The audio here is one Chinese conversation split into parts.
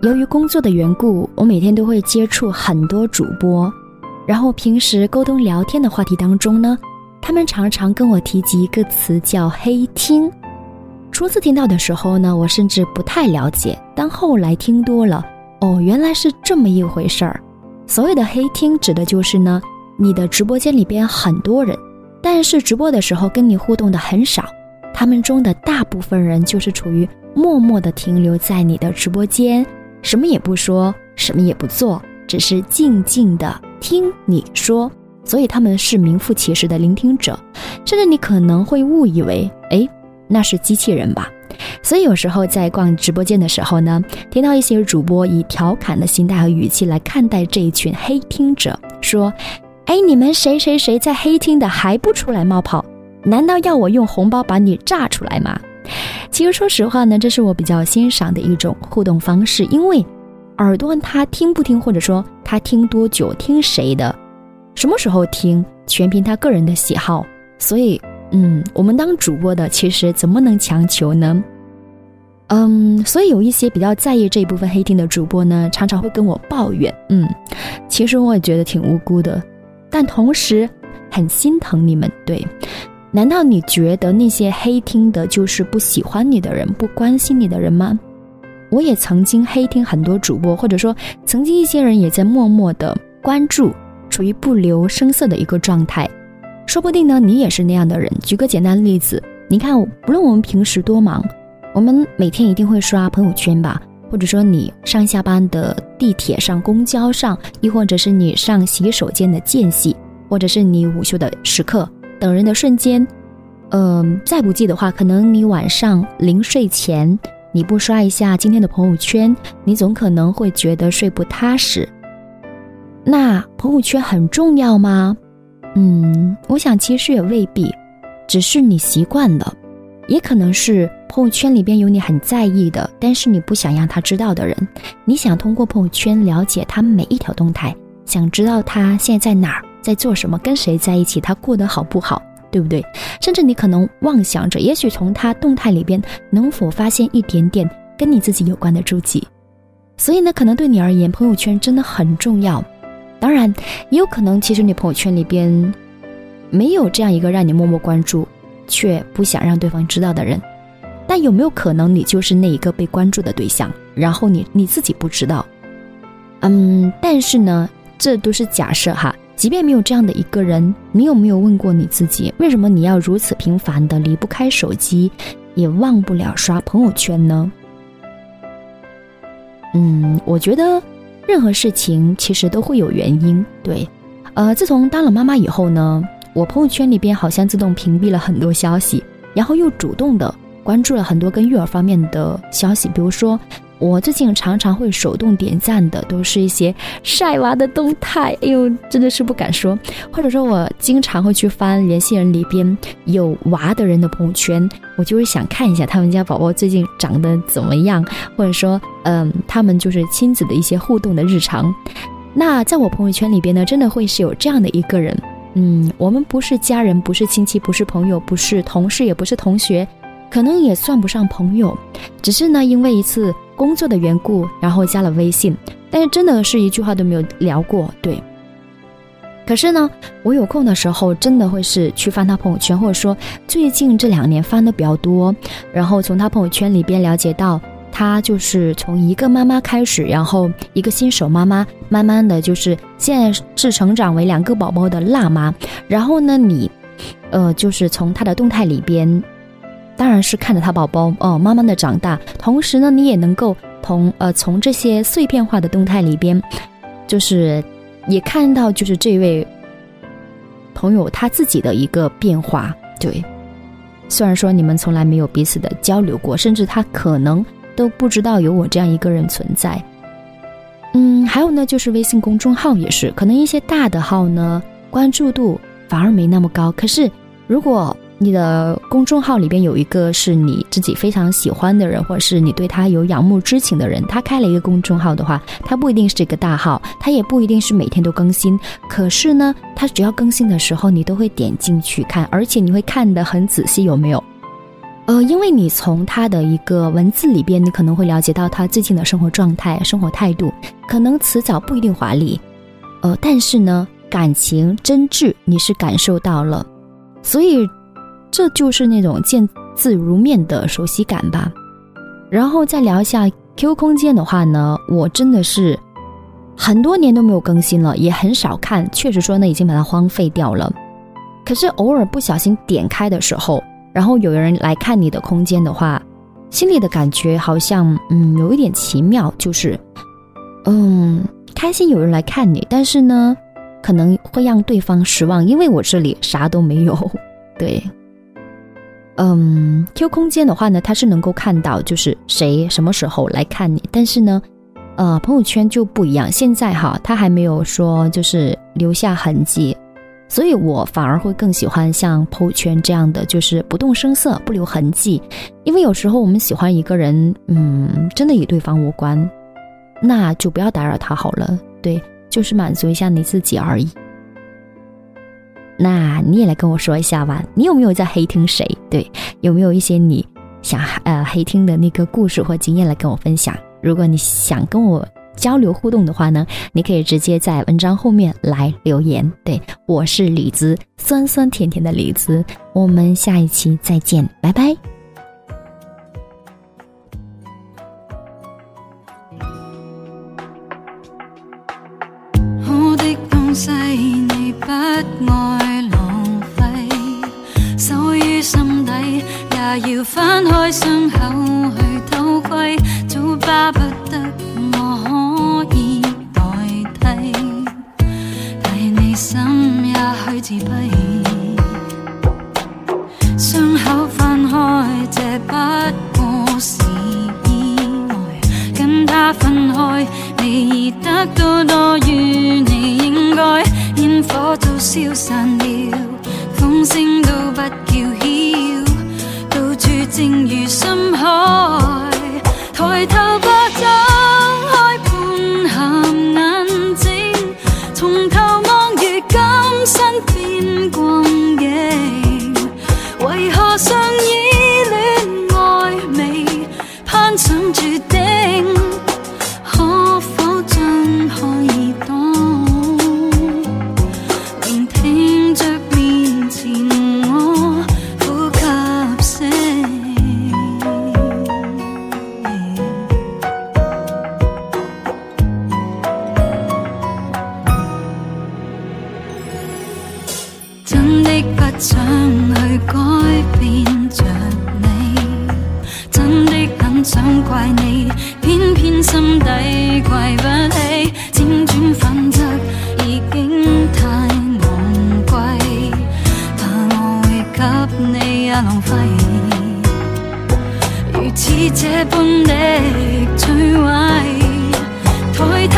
由于工作的缘故，我每天都会接触很多主播，然后平时沟通聊天的话题当中呢，他们常常跟我提及一个词叫“黑听”。初次听到的时候呢，我甚至不太了解，但后来听多了，哦，原来是这么一回事儿。所谓的黑听，指的就是呢，你的直播间里边很多人，但是直播的时候跟你互动的很少。他们中的大部分人就是处于默默的停留在你的直播间，什么也不说，什么也不做，只是静静的听你说。所以他们是名副其实的聆听者，甚至你可能会误以为，哎，那是机器人吧。所以有时候在逛直播间的时候呢，听到一些主播以调侃的心态和语气来看待这一群黑听者，说，哎，你们谁谁谁在黑听的还不出来冒泡？难道要我用红包把你炸出来吗？其实说实话呢，这是我比较欣赏的一种互动方式，因为耳朵他听不听，或者说他听多久、听谁的、什么时候听，全凭他个人的喜好。所以，嗯，我们当主播的其实怎么能强求呢？嗯，所以有一些比较在意这一部分黑听的主播呢，常常会跟我抱怨。嗯，其实我也觉得挺无辜的，但同时很心疼你们。对。难道你觉得那些黑听的就是不喜欢你的人、不关心你的人吗？我也曾经黑听很多主播，或者说曾经一些人也在默默的关注，处于不留声色的一个状态。说不定呢，你也是那样的人。举个简单例子，你看，不论我们平时多忙，我们每天一定会刷朋友圈吧，或者说你上下班的地铁上、公交上，亦或者是你上洗手间的间隙，或者是你午休的时刻。等人的瞬间，嗯，再不济的话，可能你晚上临睡前你不刷一下今天的朋友圈，你总可能会觉得睡不踏实。那朋友圈很重要吗？嗯，我想其实也未必，只是你习惯了，也可能是朋友圈里边有你很在意的，但是你不想让他知道的人，你想通过朋友圈了解他每一条动态，想知道他现在在哪儿。在做什么？跟谁在一起？他过得好不好？对不对？甚至你可能妄想着，也许从他动态里边能否发现一点点跟你自己有关的注记。所以呢，可能对你而言，朋友圈真的很重要。当然，也有可能，其实你朋友圈里边没有这样一个让你默默关注，却不想让对方知道的人。但有没有可能，你就是那一个被关注的对象？然后你你自己不知道？嗯，但是呢，这都是假设哈。即便没有这样的一个人，你有没有问过你自己，为什么你要如此频繁的离不开手机，也忘不了刷朋友圈呢？嗯，我觉得任何事情其实都会有原因。对，呃，自从当了妈妈以后呢，我朋友圈里边好像自动屏蔽了很多消息，然后又主动的关注了很多跟育儿方面的消息，比如说。我最近常常会手动点赞的，都是一些晒娃的动态。哎呦，真的是不敢说。或者说，我经常会去翻联系人里边有娃的人的朋友圈，我就是想看一下他们家宝宝最近长得怎么样，或者说，嗯，他们就是亲子的一些互动的日常。那在我朋友圈里边呢，真的会是有这样的一个人。嗯，我们不是家人，不是亲戚，不是朋友，不是同事，也不是同学，可能也算不上朋友，只是呢，因为一次。工作的缘故，然后加了微信，但是真的是一句话都没有聊过。对，可是呢，我有空的时候真的会是去翻他朋友圈，或者说最近这两年翻的比较多，然后从他朋友圈里边了解到，他就是从一个妈妈开始，然后一个新手妈妈，慢慢的就是现在是成长为两个宝宝的辣妈。然后呢，你，呃，就是从他的动态里边。当然是看着他宝宝哦慢慢的长大，同时呢，你也能够同呃从这些碎片化的动态里边，就是也看到就是这位朋友他自己的一个变化。对，虽然说你们从来没有彼此的交流过，甚至他可能都不知道有我这样一个人存在。嗯，还有呢，就是微信公众号也是，可能一些大的号呢关注度反而没那么高，可是如果。你的公众号里边有一个是你自己非常喜欢的人，或者是你对他有仰慕之情的人，他开了一个公众号的话，他不一定是这个大号，他也不一定是每天都更新。可是呢，他只要更新的时候，你都会点进去看，而且你会看得很仔细，有没有？呃，因为你从他的一个文字里边，你可能会了解到他最近的生活状态、生活态度，可能辞藻不一定华丽，呃，但是呢，感情真挚你是感受到了，所以这就是那种见字如面的熟悉感吧。然后再聊一下 QQ 空间的话呢，我真的是很多年都没有更新了，也很少看，确实说呢已经把它荒废掉了。可是偶尔不小心点开的时候。然后有人来看你的空间的话，心里的感觉好像嗯有一点奇妙，就是嗯开心有人来看你，但是呢可能会让对方失望，因为我这里啥都没有。对，嗯，Q 空间的话呢，它是能够看到就是谁什么时候来看你，但是呢，呃，朋友圈就不一样，现在哈它还没有说就是留下痕迹。所以我反而会更喜欢像朋友圈这样的，就是不动声色、不留痕迹。因为有时候我们喜欢一个人，嗯，真的与对方无关，那就不要打扰他好了。对，就是满足一下你自己而已。那你也来跟我说一下吧，你有没有在黑听谁？对，有没有一些你想呃黑听的那个故事或经验来跟我分享？如果你想跟我。交流互动的话呢，你可以直接在文章后面来留言。对我是李子，酸酸甜甜的李子，我们下一期再见，拜拜。要翻开伤口去偷窥，早巴不得我可以代替，替你心也虚。自闭，伤口翻开，这不过是意外。跟他分开，你得到多于你应该。烟火早消散了，风声都不叫，静如深海。抬头吧，睁开半含眼睛，从头望如今生变故想怪你，偏偏心底怪不起。辗转反侧已经太昂贵，怕我会给你也浪费，如此这般的摧毁。抬头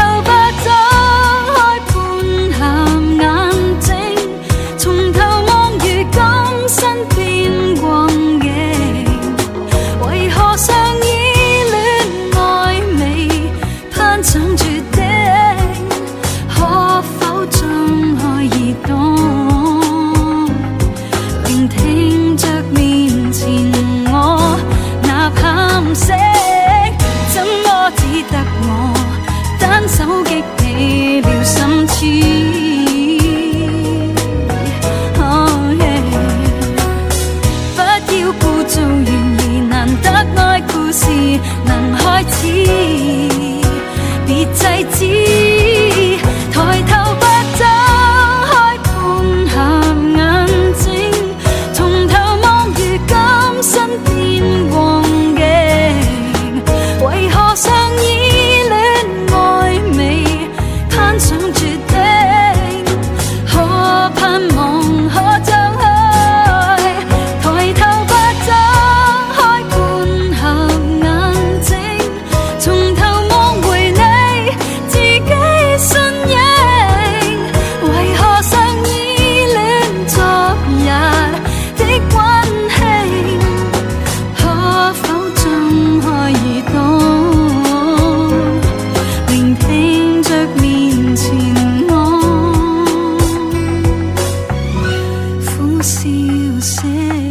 能开始，别制止。see you say